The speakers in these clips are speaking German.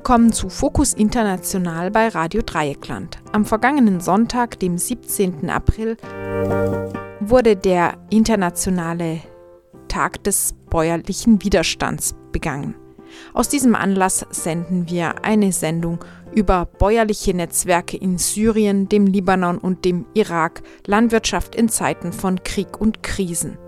Willkommen zu Fokus International bei Radio Dreieckland. Am vergangenen Sonntag, dem 17. April, wurde der internationale Tag des bäuerlichen Widerstands begangen. Aus diesem Anlass senden wir eine Sendung über bäuerliche Netzwerke in Syrien, dem Libanon und dem Irak, Landwirtschaft in Zeiten von Krieg und Krisen.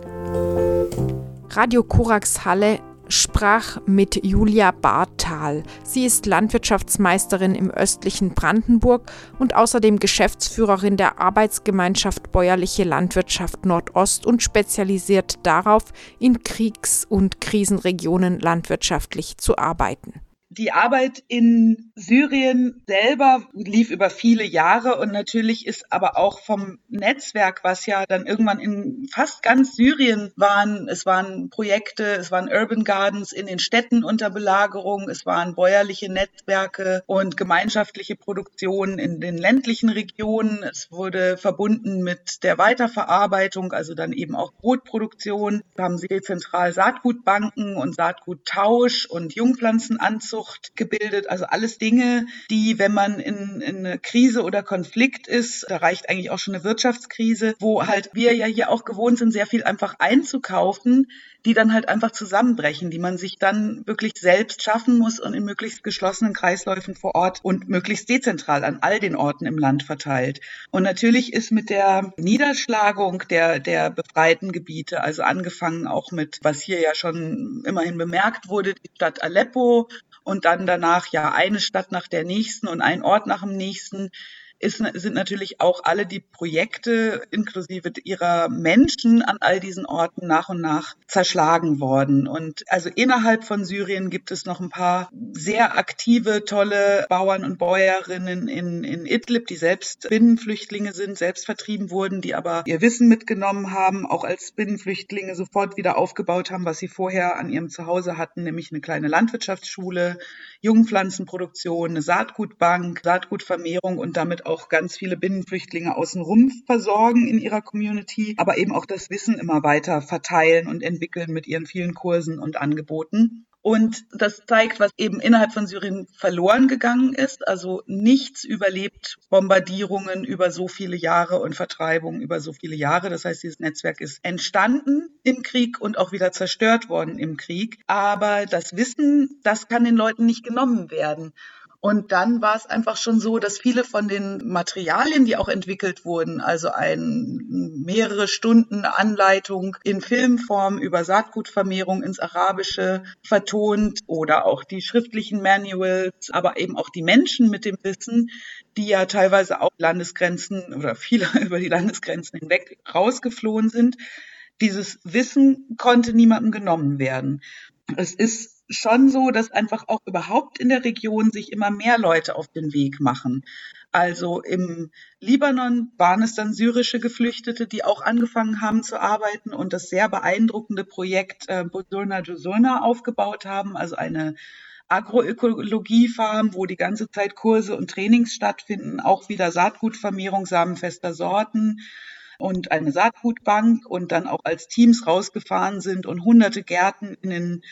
Radio Korax Halle sprach mit Julia Barthal. Sie ist Landwirtschaftsmeisterin im östlichen Brandenburg und außerdem Geschäftsführerin der Arbeitsgemeinschaft Bäuerliche Landwirtschaft Nordost und spezialisiert darauf, in Kriegs- und Krisenregionen landwirtschaftlich zu arbeiten. Die Arbeit in Syrien selber lief über viele Jahre und natürlich ist aber auch vom Netzwerk, was ja dann irgendwann in fast ganz Syrien waren, es waren Projekte, es waren Urban Gardens in den Städten unter Belagerung, es waren bäuerliche Netzwerke und gemeinschaftliche Produktionen in den ländlichen Regionen. Es wurde verbunden mit der Weiterverarbeitung, also dann eben auch Brotproduktion. Da haben sie dezentral Saatgutbanken und Saatguttausch und Jungpflanzenanzucht Eifersucht gebildet. Also alles Dinge, die, wenn man in, in eine Krise oder Konflikt ist, da reicht eigentlich auch schon eine Wirtschaftskrise, wo halt wir ja hier auch gewohnt sind, sehr viel einfach einzukaufen, die dann halt einfach zusammenbrechen, die man sich dann wirklich selbst schaffen muss und in möglichst geschlossenen Kreisläufen vor Ort und möglichst dezentral an all den Orten im Land verteilt. Und natürlich ist mit der Niederschlagung der, der befreiten Gebiete, also angefangen auch mit, was hier ja schon immerhin bemerkt wurde, die Stadt Aleppo und dann danach ja eine Stadt nach der nächsten und ein Ort nach dem nächsten ist, sind natürlich auch alle die Projekte inklusive ihrer Menschen an all diesen Orten nach und nach zerschlagen worden. Und also innerhalb von Syrien gibt es noch ein paar sehr aktive, tolle Bauern und Bäuerinnen in, in Idlib, die selbst Binnenflüchtlinge sind, selbst vertrieben wurden, die aber ihr Wissen mitgenommen haben, auch als Binnenflüchtlinge sofort wieder aufgebaut haben, was sie vorher an ihrem Zuhause hatten, nämlich eine kleine Landwirtschaftsschule, Jungpflanzenproduktion, eine Saatgutbank, Saatgutvermehrung und damit auch ganz viele Binnenflüchtlinge außenrum versorgen in ihrer Community, aber eben auch das Wissen immer weiter verteilen und entwickeln mit ihren vielen Kursen und Angeboten. Und das zeigt, was eben innerhalb von Syrien verloren gegangen ist. Also nichts überlebt Bombardierungen über so viele Jahre und Vertreibungen über so viele Jahre. Das heißt, dieses Netzwerk ist entstanden im Krieg und auch wieder zerstört worden im Krieg. Aber das Wissen, das kann den Leuten nicht genommen werden. Und dann war es einfach schon so, dass viele von den Materialien, die auch entwickelt wurden, also ein mehrere Stunden Anleitung in Filmform über Saatgutvermehrung ins Arabische vertont oder auch die schriftlichen Manuals, aber eben auch die Menschen mit dem Wissen, die ja teilweise auch Landesgrenzen oder viele über die Landesgrenzen hinweg rausgeflohen sind. Dieses Wissen konnte niemandem genommen werden. Es ist schon so, dass einfach auch überhaupt in der Region sich immer mehr Leute auf den Weg machen. Also im Libanon waren es dann syrische Geflüchtete, die auch angefangen haben zu arbeiten und das sehr beeindruckende Projekt äh, Bosurna Josurna aufgebaut haben, also eine Agroökologiefarm, wo die ganze Zeit Kurse und Trainings stattfinden, auch wieder Saatgutvermehrung samenfester Sorten und eine Saatgutbank und dann auch als Teams rausgefahren sind und hunderte Gärten in den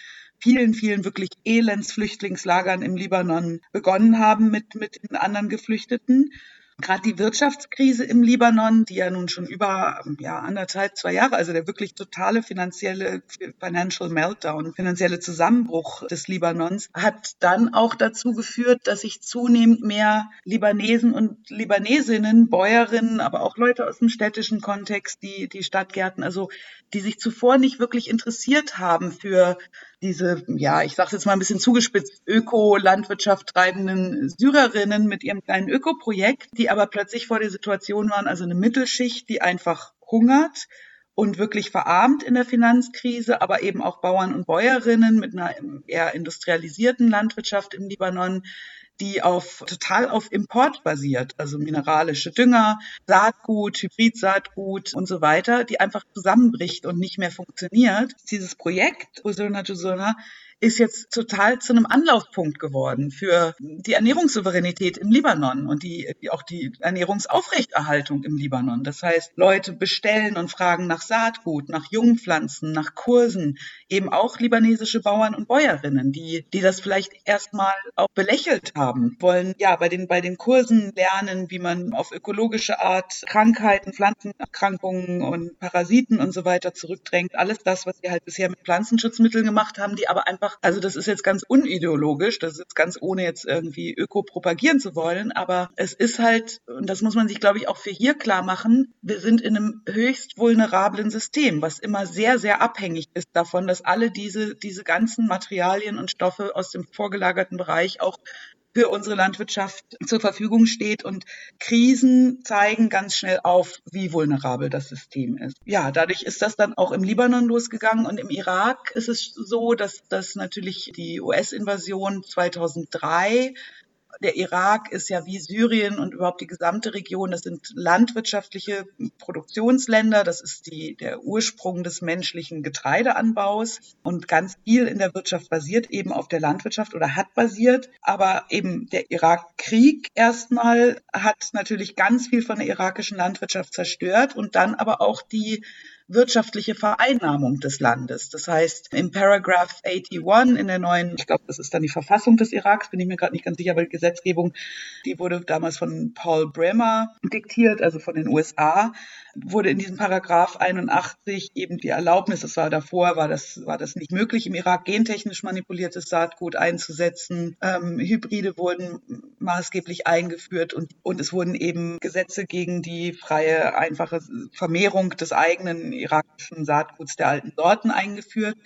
vielen, vielen wirklich Elendsflüchtlingslagern im Libanon begonnen haben mit, mit den anderen Geflüchteten. Gerade die Wirtschaftskrise im Libanon, die ja nun schon über ja, anderthalb, zwei Jahre, also der wirklich totale finanzielle Financial Meltdown, finanzielle Zusammenbruch des Libanons, hat dann auch dazu geführt, dass sich zunehmend mehr Libanesen und Libanesinnen, Bäuerinnen, aber auch Leute aus dem städtischen Kontext, die, die Stadtgärten, also die sich zuvor nicht wirklich interessiert haben für diese, ja, ich sage jetzt mal ein bisschen zugespitzt, Öko-Landwirtschaft treibenden Syrerinnen mit ihrem kleinen Ökoprojekt, die aber plötzlich vor der Situation waren, also eine Mittelschicht, die einfach hungert und wirklich verarmt in der Finanzkrise, aber eben auch Bauern und Bäuerinnen mit einer eher industrialisierten Landwirtschaft im Libanon, die auf total auf Import basiert, also mineralische Dünger, Saatgut, Hybridsaatgut und so weiter, die einfach zusammenbricht und nicht mehr funktioniert. Dieses Projekt Usona Jusona ist jetzt total zu einem Anlaufpunkt geworden für die Ernährungssouveränität im Libanon und die, auch die Ernährungsaufrechterhaltung im Libanon. Das heißt, Leute bestellen und fragen nach Saatgut, nach Jungpflanzen, nach Kursen, eben auch libanesische Bauern und Bäuerinnen, die, die das vielleicht erstmal auch belächelt haben, wollen ja bei den, bei den Kursen lernen, wie man auf ökologische Art Krankheiten, Pflanzenerkrankungen und Parasiten und so weiter zurückdrängt. Alles das, was wir halt bisher mit Pflanzenschutzmitteln gemacht haben, die aber einfach, also das ist jetzt ganz unideologisch, das ist jetzt ganz ohne jetzt irgendwie öko propagieren zu wollen, aber es ist halt, und das muss man sich, glaube ich, auch für hier klar machen, wir sind in einem höchst vulnerablen System, was immer sehr, sehr abhängig ist davon, dass alle diese, diese ganzen Materialien und Stoffe aus dem vorgelagerten Bereich auch für unsere Landwirtschaft zur Verfügung steht. Und Krisen zeigen ganz schnell auf, wie vulnerabel das System ist. Ja, dadurch ist das dann auch im Libanon losgegangen und im Irak ist es so, dass, dass natürlich die US-Invasion 2003 der Irak ist ja wie Syrien und überhaupt die gesamte Region, das sind landwirtschaftliche Produktionsländer, das ist die, der Ursprung des menschlichen Getreideanbaus. Und ganz viel in der Wirtschaft basiert eben auf der Landwirtschaft oder hat basiert. Aber eben der Irakkrieg erstmal hat natürlich ganz viel von der irakischen Landwirtschaft zerstört und dann aber auch die wirtschaftliche Vereinnahmung des Landes. Das heißt, im Paragraph 81 in der neuen, ich glaube, das ist dann die Verfassung des Iraks, bin ich mir gerade nicht ganz sicher, aber die Gesetzgebung, die wurde damals von Paul Bremer diktiert, also von den USA wurde in diesem Paragraph 81 eben die Erlaubnis, das war davor, war das, war das nicht möglich, im Irak gentechnisch manipuliertes Saatgut einzusetzen. Ähm, Hybride wurden maßgeblich eingeführt und, und es wurden eben Gesetze gegen die freie, einfache Vermehrung des eigenen irakischen Saatguts der alten Sorten eingeführt.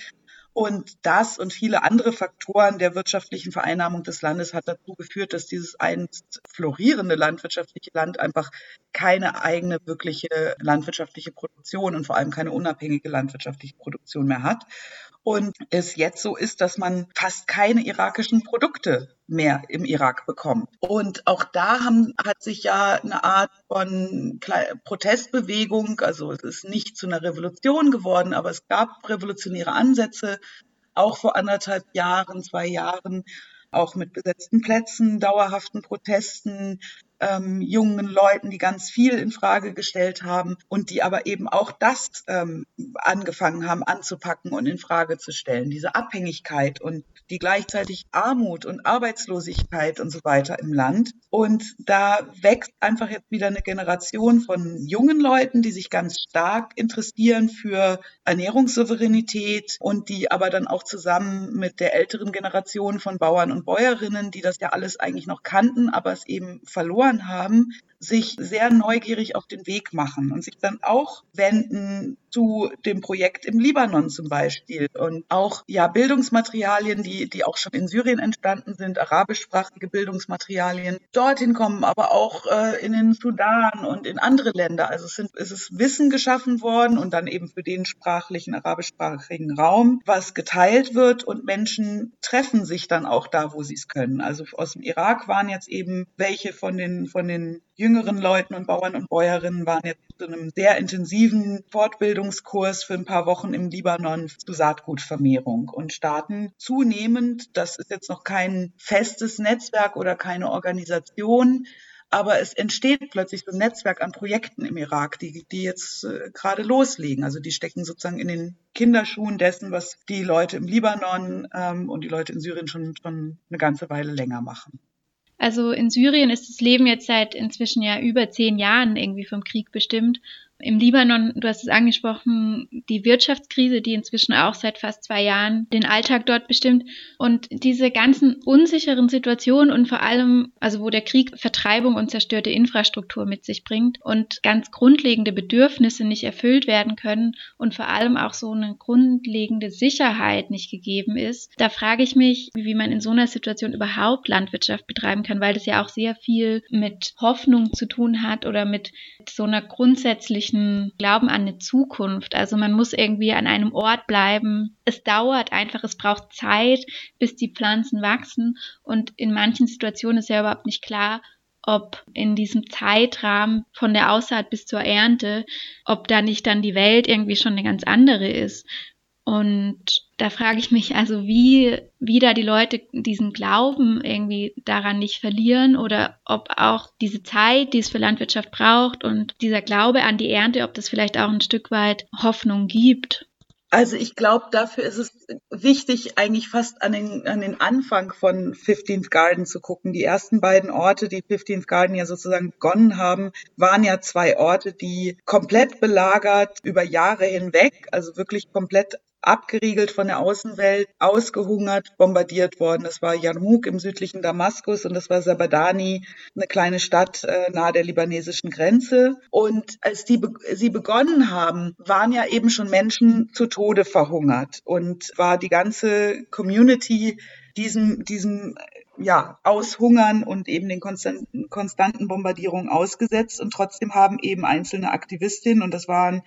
Und das und viele andere Faktoren der wirtschaftlichen Vereinnahmung des Landes hat dazu geführt, dass dieses einst florierende landwirtschaftliche Land einfach keine eigene wirkliche landwirtschaftliche Produktion und vor allem keine unabhängige landwirtschaftliche Produktion mehr hat und es jetzt so ist, dass man fast keine irakischen Produkte mehr im Irak bekommt. Und auch da haben, hat sich ja eine Art von Protestbewegung, also es ist nicht zu einer Revolution geworden, aber es gab revolutionäre Ansätze, auch vor anderthalb Jahren, zwei Jahren, auch mit besetzten Plätzen, dauerhaften Protesten, ähm, jungen Leuten, die ganz viel in Frage gestellt haben und die aber eben auch das ähm, angefangen haben anzupacken und in Frage zu stellen. Diese Abhängigkeit und die gleichzeitig Armut und Arbeitslosigkeit und so weiter im Land. Und da wächst einfach jetzt wieder eine Generation von jungen Leuten, die sich ganz stark interessieren für Ernährungssouveränität und die aber dann auch zusammen mit der älteren Generation von Bauern und Bäuerinnen, die das ja alles eigentlich noch kannten, aber es eben verloren verloren haben, sich sehr neugierig auf den Weg machen und sich dann auch wenden zu dem Projekt im Libanon zum Beispiel und auch ja Bildungsmaterialien, die die auch schon in Syrien entstanden sind, arabischsprachige Bildungsmaterialien dorthin kommen, aber auch äh, in den Sudan und in andere Länder. Also es, sind, es ist Wissen geschaffen worden und dann eben für den sprachlichen arabischsprachigen Raum, was geteilt wird und Menschen treffen sich dann auch da, wo sie es können. Also aus dem Irak waren jetzt eben welche von den von den jüngeren Leuten und Bauern und Bäuerinnen waren jetzt zu einem sehr intensiven Fortbildungskurs für ein paar Wochen im Libanon zu Saatgutvermehrung und starten zunehmend, das ist jetzt noch kein festes Netzwerk oder keine Organisation, aber es entsteht plötzlich so ein Netzwerk an Projekten im Irak, die, die jetzt äh, gerade loslegen. Also die stecken sozusagen in den Kinderschuhen dessen, was die Leute im Libanon ähm, und die Leute in Syrien schon, schon eine ganze Weile länger machen. Also in Syrien ist das Leben jetzt seit inzwischen ja über zehn Jahren irgendwie vom Krieg bestimmt im Libanon, du hast es angesprochen, die Wirtschaftskrise, die inzwischen auch seit fast zwei Jahren den Alltag dort bestimmt. Und diese ganzen unsicheren Situationen und vor allem, also wo der Krieg Vertreibung und zerstörte Infrastruktur mit sich bringt und ganz grundlegende Bedürfnisse nicht erfüllt werden können und vor allem auch so eine grundlegende Sicherheit nicht gegeben ist, da frage ich mich, wie man in so einer Situation überhaupt Landwirtschaft betreiben kann, weil das ja auch sehr viel mit Hoffnung zu tun hat oder mit so einer grundsätzlichen christlichen Glauben an eine Zukunft. Also man muss irgendwie an einem Ort bleiben. Es dauert einfach, es braucht Zeit, bis die Pflanzen wachsen. Und in manchen Situationen ist ja überhaupt nicht klar, ob in diesem Zeitrahmen von der Aussaat bis zur Ernte, ob da nicht dann die Welt irgendwie schon eine ganz andere ist. Und da frage ich mich also, wie, wie da die Leute diesen Glauben irgendwie daran nicht verlieren oder ob auch diese Zeit, die es für Landwirtschaft braucht und dieser Glaube an die Ernte, ob das vielleicht auch ein Stück weit Hoffnung gibt. Also ich glaube, dafür ist es wichtig, eigentlich fast an den, an den Anfang von 15th Garden zu gucken. Die ersten beiden Orte, die 15th Garden ja sozusagen begonnen haben, waren ja zwei Orte, die komplett belagert über Jahre hinweg, also wirklich komplett abgeriegelt von der Außenwelt, ausgehungert, bombardiert worden. Das war Yarmouk im südlichen Damaskus und das war Sabadani, eine kleine Stadt äh, nahe der libanesischen Grenze. Und als die sie begonnen haben, waren ja eben schon Menschen zu Tode verhungert und war die ganze Community diesem, diesem ja, aushungern und eben den konstanten, konstanten Bombardierungen ausgesetzt. Und trotzdem haben eben einzelne Aktivistinnen, und das waren,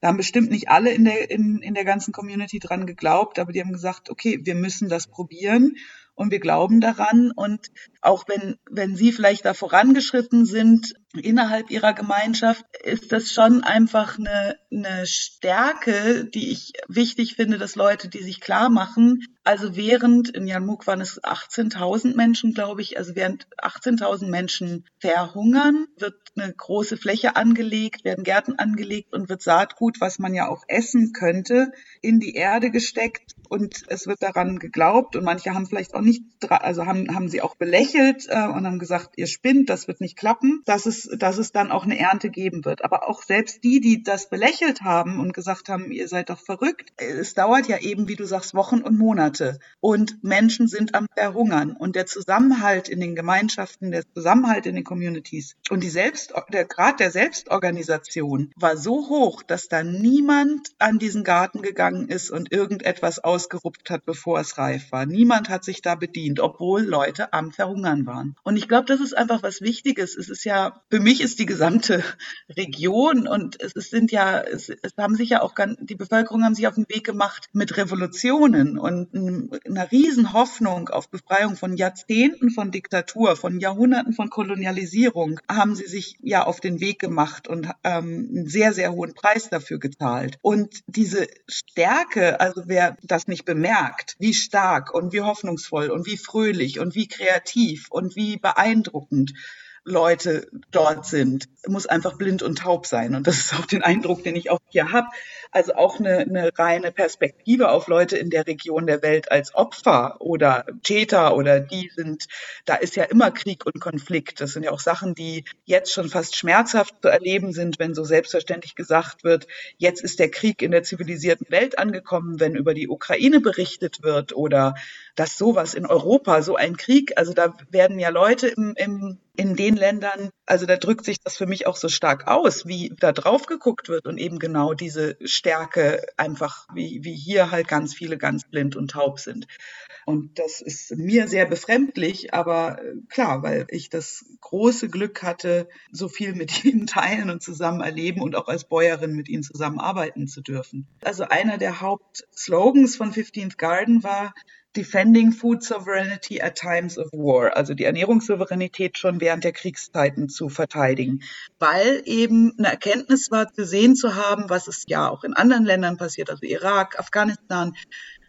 da haben bestimmt nicht alle in der, in, in der ganzen Community dran geglaubt, aber die haben gesagt, okay, wir müssen das probieren und wir glauben daran. Und auch wenn, wenn Sie vielleicht da vorangeschritten sind innerhalb Ihrer Gemeinschaft, ist das schon einfach eine, eine Stärke, die ich wichtig finde, dass Leute, die sich klar machen, also während, in Janmuk waren es 18.000 Menschen, glaube ich, also während 18.000 Menschen verhungern, wird eine große Fläche angelegt, werden Gärten angelegt und wird Saatgut, was man ja auch essen könnte, in die Erde gesteckt und es wird daran geglaubt und manche haben vielleicht auch nicht, also haben, haben sie auch belächelt äh, und haben gesagt, ihr spinnt, das wird nicht klappen, dass dass es dann auch eine Ernte geben wird. Aber auch selbst die, die das belächelt haben und gesagt haben, ihr seid doch verrückt, es dauert ja eben, wie du sagst, Wochen und Monate und Menschen sind am Verhungern und der Zusammenhalt in den Gemeinschaften, der Zusammenhalt in den Communities und die Selbst, der Grad der Selbstorganisation war so hoch, dass da niemand an diesen Garten gegangen ist und irgendetwas aus ausgerupft hat, bevor es reif war. Niemand hat sich da bedient, obwohl Leute am Verhungern waren. Und ich glaube, das ist einfach was Wichtiges. Es ist ja, für mich ist die gesamte Region und es, sind ja, es, es haben sich ja auch ganz, die Bevölkerung haben sich auf den Weg gemacht mit Revolutionen und einer riesen Hoffnung auf Befreiung von Jahrzehnten von Diktatur, von Jahrhunderten von Kolonialisierung, haben sie sich ja auf den Weg gemacht und ähm, einen sehr, sehr hohen Preis dafür gezahlt. Und diese Stärke, also wer das nicht bemerkt, wie stark und wie hoffnungsvoll und wie fröhlich und wie kreativ und wie beeindruckend Leute dort sind, muss einfach blind und taub sein. Und das ist auch den Eindruck, den ich auch hier habe. Also auch eine, eine reine Perspektive auf Leute in der Region der Welt als Opfer oder Täter oder die sind, da ist ja immer Krieg und Konflikt. Das sind ja auch Sachen, die jetzt schon fast schmerzhaft zu erleben sind, wenn so selbstverständlich gesagt wird, jetzt ist der Krieg in der zivilisierten Welt angekommen, wenn über die Ukraine berichtet wird oder dass sowas in Europa, so ein Krieg, also da werden ja Leute im, im in den Ländern, also da drückt sich das für mich auch so stark aus, wie da drauf geguckt wird und eben genau diese Stärke einfach, wie, wie hier halt ganz viele ganz blind und taub sind. Und das ist mir sehr befremdlich, aber äh, klar, weil ich das große Glück hatte, so viel mit ihnen teilen und zusammen erleben und auch als Bäuerin mit ihnen zusammenarbeiten zu dürfen. Also einer der Hauptslogans von 15th Garden war, Defending Food Sovereignty at Times of War, also die Ernährungssouveränität schon während der Kriegszeiten zu verteidigen, weil eben eine Erkenntnis war, gesehen zu haben, was es ja auch in anderen Ländern passiert, also Irak, Afghanistan,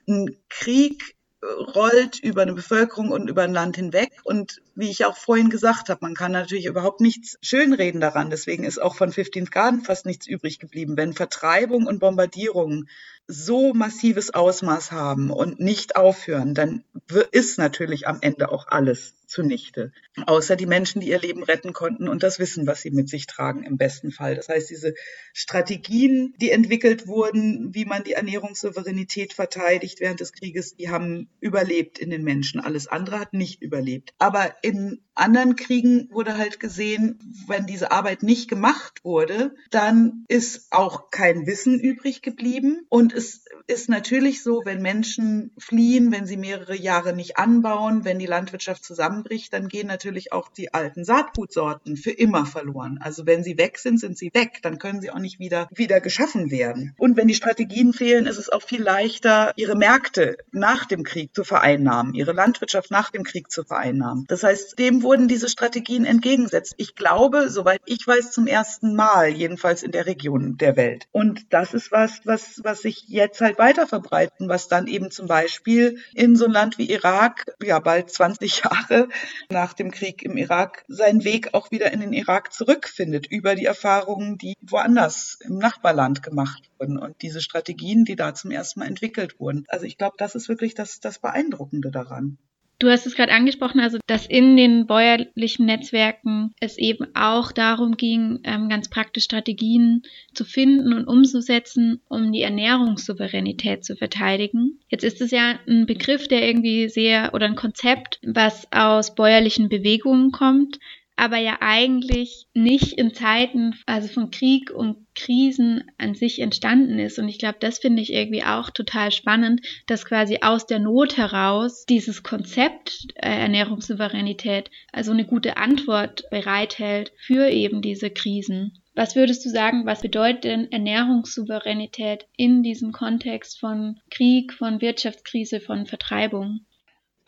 ein Krieg rollt über eine Bevölkerung und über ein Land hinweg. Und wie ich auch vorhin gesagt habe, man kann natürlich überhaupt nichts schönreden daran. Deswegen ist auch von 15th Garden fast nichts übrig geblieben. Wenn Vertreibung und Bombardierung so massives Ausmaß haben und nicht aufhören, dann ist natürlich am Ende auch alles zunichte. Außer die Menschen, die ihr Leben retten konnten und das Wissen, was sie mit sich tragen im besten Fall. Das heißt, diese Strategien, die entwickelt wurden, wie man die Ernährungssouveränität verteidigt während des Krieges, die haben überlebt in den Menschen. Alles andere hat nicht überlebt. Aber in anderen Kriegen wurde halt gesehen, wenn diese Arbeit nicht gemacht wurde, dann ist auch kein Wissen übrig geblieben und es ist natürlich so, wenn Menschen fliehen, wenn sie mehrere Jahre nicht anbauen, wenn die Landwirtschaft zusammenbricht, dann gehen natürlich auch die alten Saatgutsorten für immer verloren. Also wenn sie weg sind, sind sie weg, dann können sie auch nicht wieder, wieder geschaffen werden. Und wenn die Strategien fehlen, ist es auch viel leichter, ihre Märkte nach dem Krieg zu vereinnahmen, ihre Landwirtschaft nach dem Krieg zu vereinnahmen. Das heißt, dem wurden diese Strategien entgegengesetzt. Ich glaube, soweit ich weiß, zum ersten Mal, jedenfalls in der Region der Welt. Und das ist was, was, was sich jetzt halt weiter verbreiten, was dann eben zum Beispiel in so ein Land wie Irak, ja, bald 20 Jahre nach dem Krieg im Irak, seinen Weg auch wieder in den Irak zurückfindet über die Erfahrungen, die woanders im Nachbarland gemacht wurden und diese Strategien, die da zum ersten Mal entwickelt wurden. Also ich glaube, das ist wirklich das, das Beeindruckende daran. Du hast es gerade angesprochen, also dass in den bäuerlichen Netzwerken es eben auch darum ging, ähm, ganz praktisch Strategien zu finden und umzusetzen, um die Ernährungssouveränität zu verteidigen. Jetzt ist es ja ein Begriff, der irgendwie sehr oder ein Konzept, was aus bäuerlichen Bewegungen kommt aber ja eigentlich nicht in Zeiten also von Krieg und Krisen an sich entstanden ist. Und ich glaube, das finde ich irgendwie auch total spannend, dass quasi aus der Not heraus dieses Konzept äh, Ernährungssouveränität also eine gute Antwort bereithält für eben diese Krisen. Was würdest du sagen, was bedeutet denn Ernährungssouveränität in diesem Kontext von Krieg, von Wirtschaftskrise, von Vertreibung?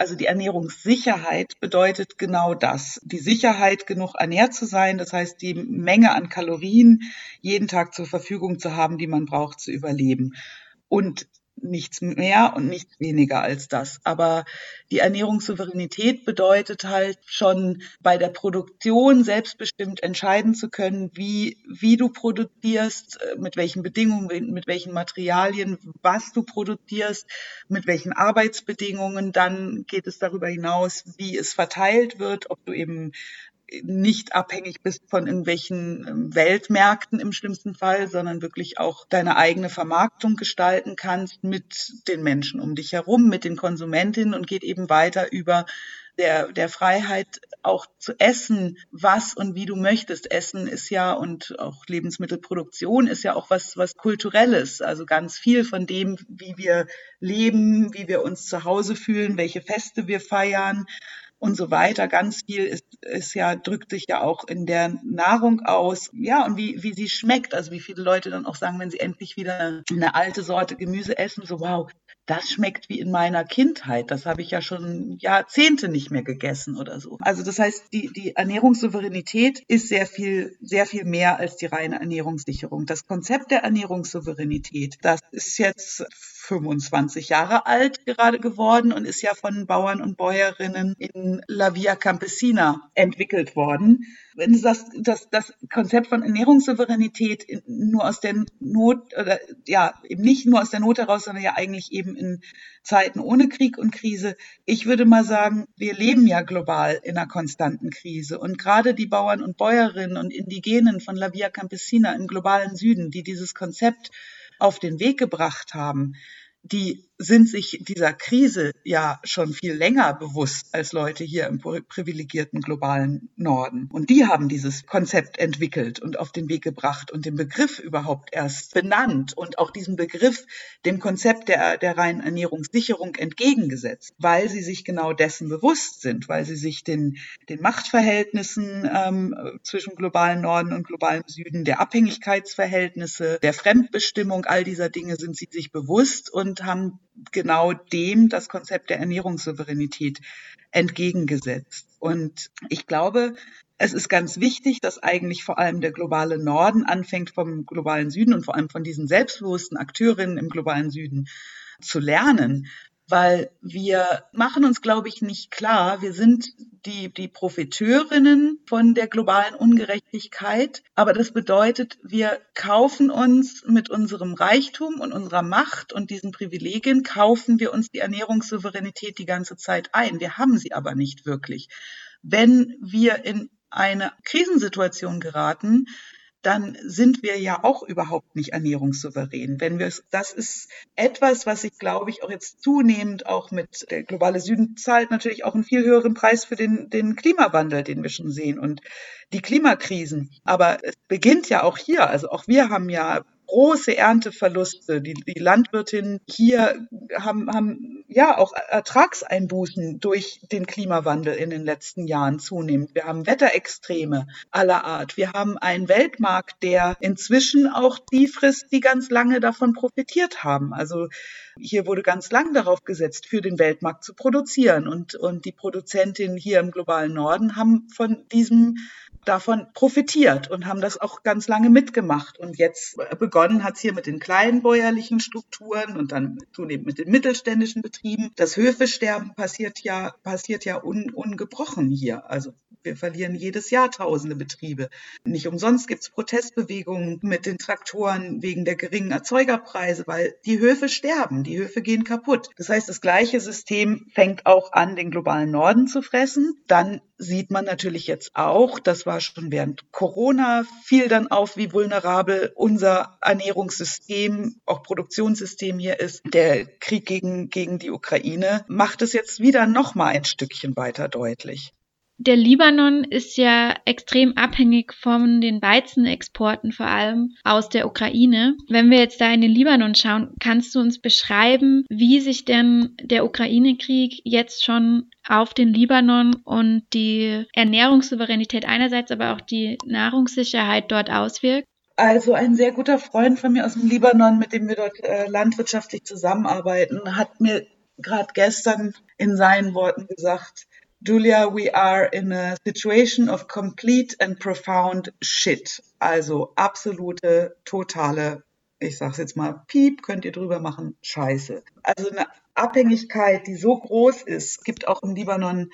Also die Ernährungssicherheit bedeutet genau das. Die Sicherheit, genug ernährt zu sein, das heißt die Menge an Kalorien jeden Tag zur Verfügung zu haben, die man braucht zu überleben. Und nichts mehr und nichts weniger als das. Aber die Ernährungssouveränität bedeutet halt schon bei der Produktion selbstbestimmt entscheiden zu können, wie, wie du produzierst, äh, mit welchen Bedingungen, mit welchen Materialien, was du produzierst, mit welchen Arbeitsbedingungen. Dann geht es darüber hinaus, wie es verteilt wird, ob du eben nicht abhängig bist von irgendwelchen ähm, Weltmärkten im schlimmsten Fall, sondern wirklich auch deine eigene Vermarktung gestalten kannst mit den Menschen um dich herum, mit den Konsumentinnen und geht eben weiter über der, der Freiheit auch zu essen, was und wie du möchtest. Essen ist ja und auch Lebensmittelproduktion ist ja auch was, was kulturelles. Also ganz viel von dem, wie wir leben, wie wir uns zu Hause fühlen, welche Feste wir feiern, und so weiter. Ganz viel ist, ist ja, drückt sich ja auch in der Nahrung aus. Ja, und wie, wie sie schmeckt. Also wie viele Leute dann auch sagen, wenn sie endlich wieder eine alte Sorte Gemüse essen, so wow, das schmeckt wie in meiner Kindheit. Das habe ich ja schon Jahrzehnte nicht mehr gegessen oder so. Also das heißt, die, die Ernährungssouveränität ist sehr viel, sehr viel mehr als die reine Ernährungssicherung. Das Konzept der Ernährungssouveränität, das ist jetzt 25 Jahre alt gerade geworden und ist ja von Bauern und Bäuerinnen in La Via Campesina entwickelt worden. Wenn du sagst, das Konzept von Ernährungssouveränität nur aus der Not oder ja, eben nicht nur aus der Not heraus, sondern ja eigentlich eben in Zeiten ohne Krieg und Krise. Ich würde mal sagen, wir leben ja global in einer konstanten Krise und gerade die Bauern und Bäuerinnen und Indigenen von La Via Campesina im globalen Süden, die dieses Konzept auf den Weg gebracht haben, die sind sich dieser Krise ja schon viel länger bewusst als Leute hier im privilegierten globalen Norden. Und die haben dieses Konzept entwickelt und auf den Weg gebracht und den Begriff überhaupt erst benannt und auch diesen Begriff dem Konzept der, der reinen Ernährungssicherung entgegengesetzt, weil sie sich genau dessen bewusst sind, weil sie sich den, den Machtverhältnissen ähm, zwischen globalen Norden und globalen Süden, der Abhängigkeitsverhältnisse, der Fremdbestimmung, all dieser Dinge sind sie sich bewusst und haben genau dem das Konzept der Ernährungssouveränität entgegengesetzt. Und ich glaube, es ist ganz wichtig, dass eigentlich vor allem der globale Norden anfängt vom globalen Süden und vor allem von diesen selbstbewussten Akteurinnen im globalen Süden zu lernen, weil wir machen uns, glaube ich, nicht klar, wir sind die, die Profiteurinnen von der globalen Ungerechtigkeit, aber das bedeutet, wir kaufen uns mit unserem Reichtum und unserer Macht und diesen Privilegien, kaufen wir uns die Ernährungssouveränität die ganze Zeit ein. Wir haben sie aber nicht wirklich. Wenn wir in eine Krisensituation geraten, dann sind wir ja auch überhaupt nicht ernährungssouverän. Wenn wir das ist etwas, was ich glaube ich auch jetzt zunehmend auch mit der globale Süden zahlt natürlich auch einen viel höheren Preis für den, den Klimawandel, den wir schon sehen und die Klimakrisen. Aber es beginnt ja auch hier. Also auch wir haben ja große Ernteverluste. Die, die Landwirtinnen hier haben, haben ja auch Ertragseinbußen durch den Klimawandel in den letzten Jahren zunehmend. Wir haben Wetterextreme aller Art. Wir haben einen Weltmarkt, der inzwischen auch die frisst, die ganz lange davon profitiert haben. Also hier wurde ganz lang darauf gesetzt, für den Weltmarkt zu produzieren. Und, und die Produzentinnen hier im globalen Norden haben von diesem davon profitiert und haben das auch ganz lange mitgemacht. Und jetzt begonnen hat es hier mit den kleinen bäuerlichen Strukturen und dann zunehmend mit den mittelständischen Betrieben. Das Höfesterben passiert ja, passiert ja un, ungebrochen hier. Also wir verlieren jedes Jahr tausende Betriebe. Nicht umsonst gibt es Protestbewegungen mit den Traktoren wegen der geringen Erzeugerpreise, weil die Höfe sterben, die Höfe gehen kaputt. Das heißt, das gleiche System fängt auch an, den globalen Norden zu fressen. Dann sieht man natürlich jetzt auch, das war schon während Corona, fiel dann auf, wie vulnerabel unser Ernährungssystem, auch Produktionssystem hier ist. Der Krieg gegen, gegen die Ukraine macht es jetzt wieder noch mal ein Stückchen weiter deutlich. Der Libanon ist ja extrem abhängig von den Weizenexporten, vor allem aus der Ukraine. Wenn wir jetzt da in den Libanon schauen, kannst du uns beschreiben, wie sich denn der Ukraine-Krieg jetzt schon auf den Libanon und die Ernährungssouveränität einerseits, aber auch die Nahrungssicherheit dort auswirkt? Also ein sehr guter Freund von mir aus dem Libanon, mit dem wir dort äh, landwirtschaftlich zusammenarbeiten, hat mir gerade gestern in seinen Worten gesagt, Julia, we are in a situation of complete and profound shit. Also absolute, totale, ich sag's jetzt mal, Piep, könnt ihr drüber machen, Scheiße. Also eine Abhängigkeit, die so groß ist. Gibt auch im Libanon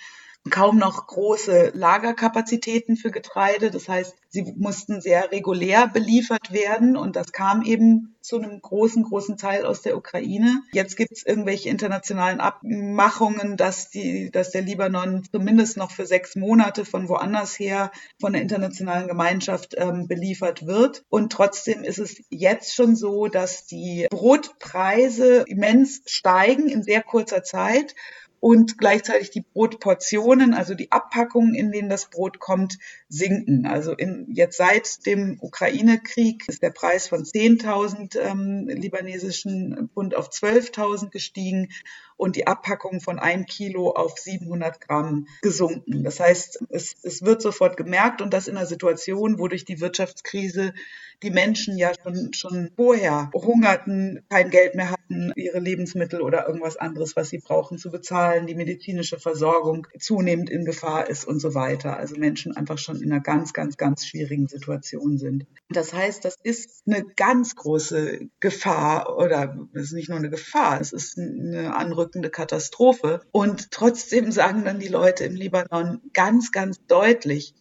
kaum noch große Lagerkapazitäten für Getreide. Das heißt, sie mussten sehr regulär beliefert werden und das kam eben zu einem großen, großen Teil aus der Ukraine. Jetzt gibt es irgendwelche internationalen Abmachungen, dass, die, dass der Libanon zumindest noch für sechs Monate von woanders her von der internationalen Gemeinschaft ähm, beliefert wird. Und trotzdem ist es jetzt schon so, dass die Brotpreise immens steigen in sehr kurzer Zeit und gleichzeitig die Brotportionen, also die Abpackungen, in denen das Brot kommt, sinken. Also in, jetzt seit dem Ukraine-Krieg ist der Preis von 10.000 ähm, libanesischen Pfund auf 12.000 gestiegen und die Abpackung von einem Kilo auf 700 Gramm gesunken. Das heißt, es, es wird sofort gemerkt und das in einer Situation, wo durch die Wirtschaftskrise die Menschen ja schon, schon vorher hungerten, kein Geld mehr hatten, ihre Lebensmittel oder irgendwas anderes, was sie brauchen, zu bezahlen, die medizinische Versorgung zunehmend in Gefahr ist und so weiter. Also Menschen einfach schon in einer ganz, ganz, ganz schwierigen Situation sind. Das heißt, das ist eine ganz große Gefahr oder es ist nicht nur eine Gefahr, es ist eine anrückende Katastrophe. Und trotzdem sagen dann die Leute im Libanon ganz, ganz deutlich,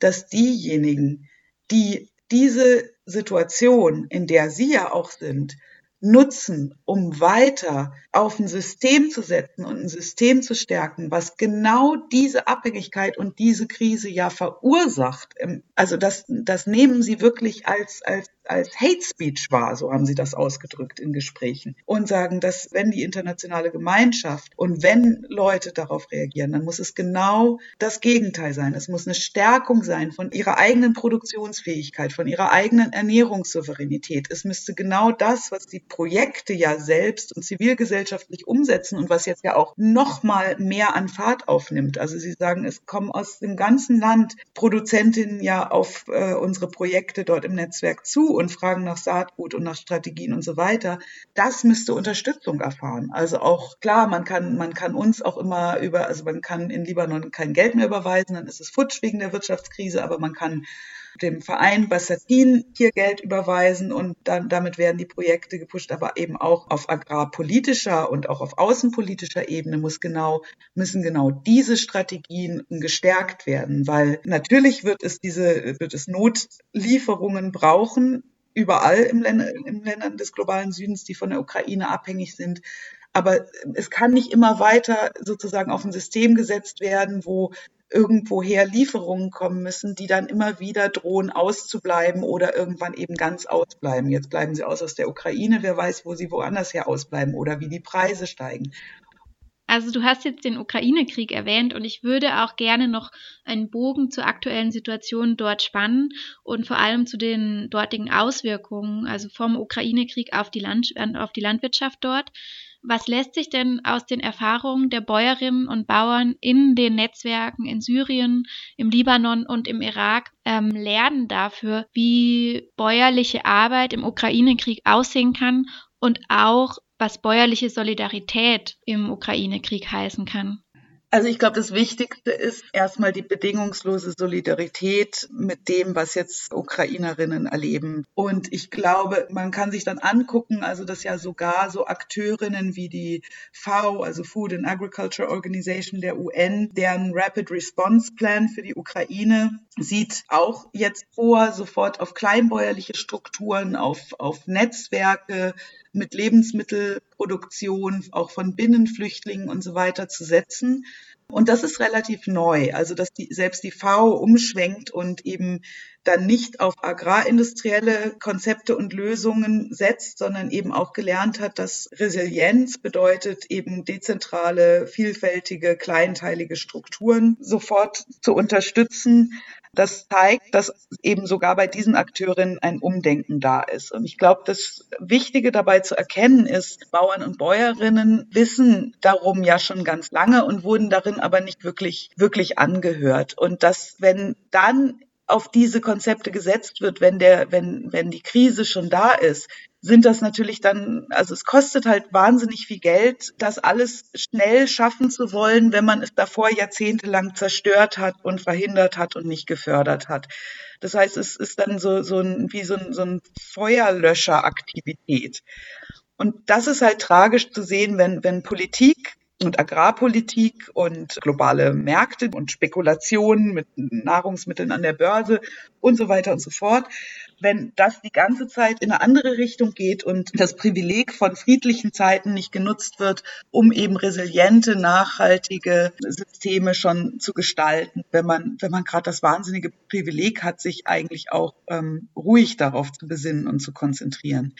dass diejenigen, die diese Situation, in der Sie ja auch sind, nutzen, um weiter auf ein System zu setzen und ein System zu stärken, was genau diese Abhängigkeit und diese Krise ja verursacht. Also das, das nehmen Sie wirklich als, als als Hate Speech war, so haben sie das ausgedrückt in Gesprächen, und sagen, dass wenn die internationale Gemeinschaft und wenn Leute darauf reagieren, dann muss es genau das Gegenteil sein. Es muss eine Stärkung sein von ihrer eigenen Produktionsfähigkeit, von ihrer eigenen Ernährungssouveränität. Es müsste genau das, was die Projekte ja selbst und zivilgesellschaftlich umsetzen und was jetzt ja auch noch mal mehr an Fahrt aufnimmt. Also sie sagen, es kommen aus dem ganzen Land Produzentinnen ja auf äh, unsere Projekte dort im Netzwerk zu und fragen nach Saatgut und nach Strategien und so weiter. Das müsste Unterstützung erfahren. Also auch klar, man kann, man kann uns auch immer über, also man kann in Libanon kein Geld mehr überweisen, dann ist es futsch wegen der Wirtschaftskrise, aber man kann dem Verein Bassatin hier Geld überweisen und dann damit werden die Projekte gepusht, aber eben auch auf agrarpolitischer und auch auf außenpolitischer Ebene muss genau, müssen genau diese Strategien gestärkt werden, weil natürlich wird es diese, wird es Notlieferungen brauchen, überall im Länder, in Ländern des globalen Südens, die von der Ukraine abhängig sind. Aber es kann nicht immer weiter sozusagen auf ein System gesetzt werden, wo irgendwoher Lieferungen kommen müssen, die dann immer wieder drohen auszubleiben oder irgendwann eben ganz ausbleiben. Jetzt bleiben sie aus aus der Ukraine, wer weiß, wo sie woanders her ausbleiben oder wie die Preise steigen. Also du hast jetzt den Ukraine-Krieg erwähnt und ich würde auch gerne noch einen Bogen zur aktuellen Situation dort spannen und vor allem zu den dortigen Auswirkungen, also vom Ukraine-Krieg auf auf die Landwirtschaft dort. Was lässt sich denn aus den Erfahrungen der Bäuerinnen und Bauern in den Netzwerken in Syrien, im Libanon und im Irak ähm, lernen dafür, wie bäuerliche Arbeit im Ukraine-Krieg aussehen kann und auch was bäuerliche Solidarität im Ukraine-Krieg heißen kann? Also ich glaube, das Wichtigste ist erstmal die bedingungslose Solidarität mit dem, was jetzt Ukrainerinnen erleben. Und ich glaube, man kann sich dann angucken, also dass ja sogar so Akteurinnen wie die FAO, also Food and Agriculture Organization der UN, deren Rapid Response Plan für die Ukraine sieht auch jetzt vor, sofort auf kleinbäuerliche Strukturen, auf, auf Netzwerke, mit Lebensmittelproduktion, auch von Binnenflüchtlingen und so weiter zu setzen. Und das ist relativ neu, also dass die, selbst die FAO umschwenkt und eben dann nicht auf agrarindustrielle Konzepte und Lösungen setzt, sondern eben auch gelernt hat, dass Resilienz bedeutet, eben dezentrale, vielfältige, kleinteilige Strukturen sofort zu unterstützen, das zeigt, dass eben sogar bei diesen Akteurinnen ein Umdenken da ist. Und ich glaube, das Wichtige dabei zu erkennen ist, Bauern und Bäuerinnen wissen darum ja schon ganz lange und wurden darin aber nicht wirklich, wirklich angehört. Und dass, wenn dann auf diese Konzepte gesetzt wird, wenn der, wenn, wenn die Krise schon da ist, sind das natürlich dann, also es kostet halt wahnsinnig viel Geld, das alles schnell schaffen zu wollen, wenn man es davor jahrzehntelang zerstört hat und verhindert hat und nicht gefördert hat. Das heißt, es ist dann so, so ein, wie so ein, so ein Feuerlöscheraktivität. Und das ist halt tragisch zu sehen, wenn, wenn Politik und Agrarpolitik und globale Märkte und Spekulationen mit Nahrungsmitteln an der Börse und so weiter und so fort. Wenn das die ganze Zeit in eine andere Richtung geht und das Privileg von friedlichen Zeiten nicht genutzt wird, um eben resiliente, nachhaltige Systeme schon zu gestalten, wenn man, wenn man gerade das wahnsinnige Privileg hat, sich eigentlich auch ähm, ruhig darauf zu besinnen und zu konzentrieren.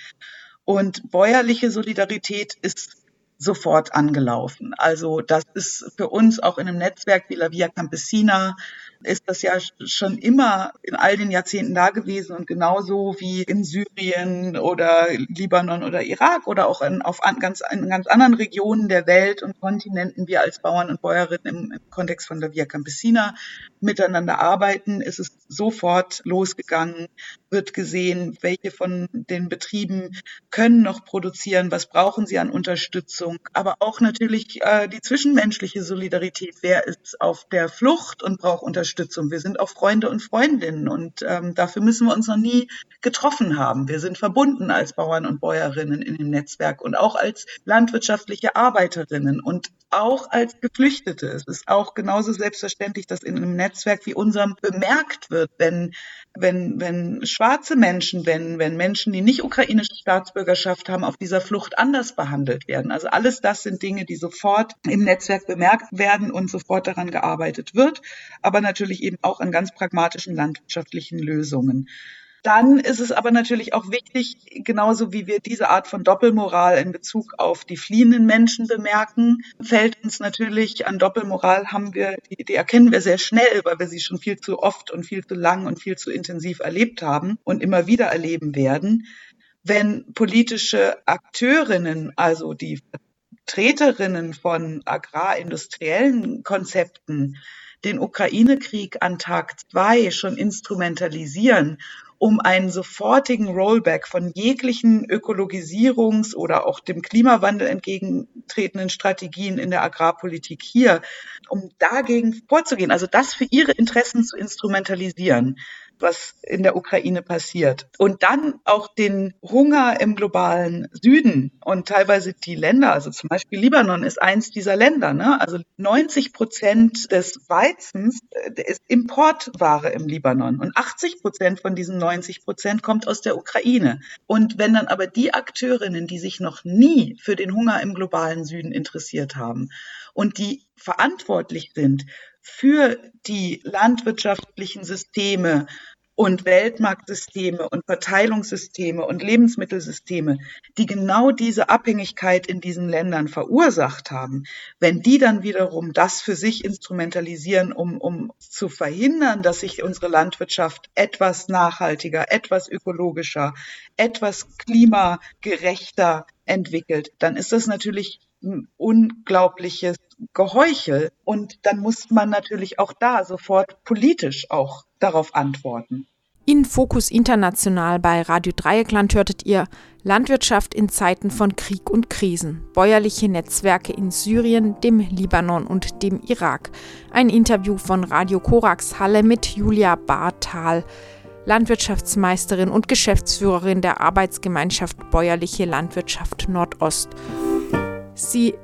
Und bäuerliche Solidarität ist sofort angelaufen. Also das ist für uns auch in einem Netzwerk wie La Via Campesina ist das ja schon immer in all den Jahrzehnten da gewesen und genauso wie in Syrien oder Libanon oder Irak oder auch in, auf an, ganz, in ganz anderen Regionen der Welt und Kontinenten wir als Bauern und Bäuerinnen im, im Kontext von La Via Campesina miteinander arbeiten, ist es sofort losgegangen, wird gesehen, welche von den Betrieben können noch produzieren, was brauchen sie an Unterstützung, aber auch natürlich äh, die zwischenmenschliche Solidarität. Wer ist auf der Flucht und braucht Unterstützung? Wir sind auch Freunde und Freundinnen und ähm, dafür müssen wir uns noch nie getroffen haben. Wir sind verbunden als Bauern und Bäuerinnen in dem Netzwerk und auch als landwirtschaftliche Arbeiterinnen und auch als Geflüchtete. Es ist auch genauso selbstverständlich, dass in einem Netzwerk wie unserem bemerkt wird, wenn, wenn, wenn schwarze Menschen, wenn, wenn Menschen, die nicht ukrainische Staatsbürgerschaft haben, auf dieser Flucht anders behandelt werden. Also alles das sind Dinge, die sofort im Netzwerk bemerkt werden und sofort daran gearbeitet wird, aber natürlich eben auch an ganz pragmatischen landwirtschaftlichen Lösungen. Dann ist es aber natürlich auch wichtig, genauso wie wir diese Art von Doppelmoral in Bezug auf die fliehenden Menschen bemerken, fällt uns natürlich an Doppelmoral haben wir, die, die erkennen wir sehr schnell, weil wir sie schon viel zu oft und viel zu lang und viel zu intensiv erlebt haben und immer wieder erleben werden. Wenn politische Akteurinnen, also die Vertreterinnen von agrarindustriellen Konzepten, den Ukraine-Krieg an Tag zwei schon instrumentalisieren um einen sofortigen Rollback von jeglichen Ökologisierungs- oder auch dem Klimawandel entgegentretenden Strategien in der Agrarpolitik hier, um dagegen vorzugehen, also das für ihre Interessen zu instrumentalisieren was in der Ukraine passiert. Und dann auch den Hunger im globalen Süden und teilweise die Länder, also zum Beispiel Libanon ist eins dieser Länder. Ne? Also 90 Prozent des Weizens äh, ist Importware im Libanon und 80 Prozent von diesen 90 Prozent kommt aus der Ukraine. Und wenn dann aber die Akteurinnen, die sich noch nie für den Hunger im globalen Süden interessiert haben und die verantwortlich sind für die landwirtschaftlichen Systeme, und Weltmarktsysteme und Verteilungssysteme und Lebensmittelsysteme, die genau diese Abhängigkeit in diesen Ländern verursacht haben, wenn die dann wiederum das für sich instrumentalisieren, um, um zu verhindern, dass sich unsere Landwirtschaft etwas nachhaltiger, etwas ökologischer, etwas klimagerechter entwickelt, dann ist das natürlich ein unglaubliches Geheuchel. Und dann muss man natürlich auch da sofort politisch auch darauf antworten. In Fokus International bei Radio Dreieckland hörtet ihr Landwirtschaft in Zeiten von Krieg und Krisen, bäuerliche Netzwerke in Syrien, dem Libanon und dem Irak. Ein Interview von Radio Korax Halle mit Julia Barthal, Landwirtschaftsmeisterin und Geschäftsführerin der Arbeitsgemeinschaft Bäuerliche Landwirtschaft Nordost. Sie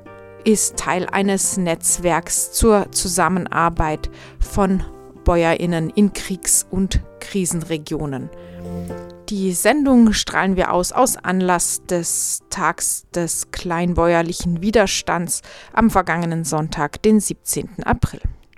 ist Teil eines Netzwerks zur Zusammenarbeit von Bäuerinnen in Kriegs- und Krisenregionen. Die Sendung strahlen wir aus aus Anlass des Tags des kleinbäuerlichen Widerstands am vergangenen Sonntag, den 17. April.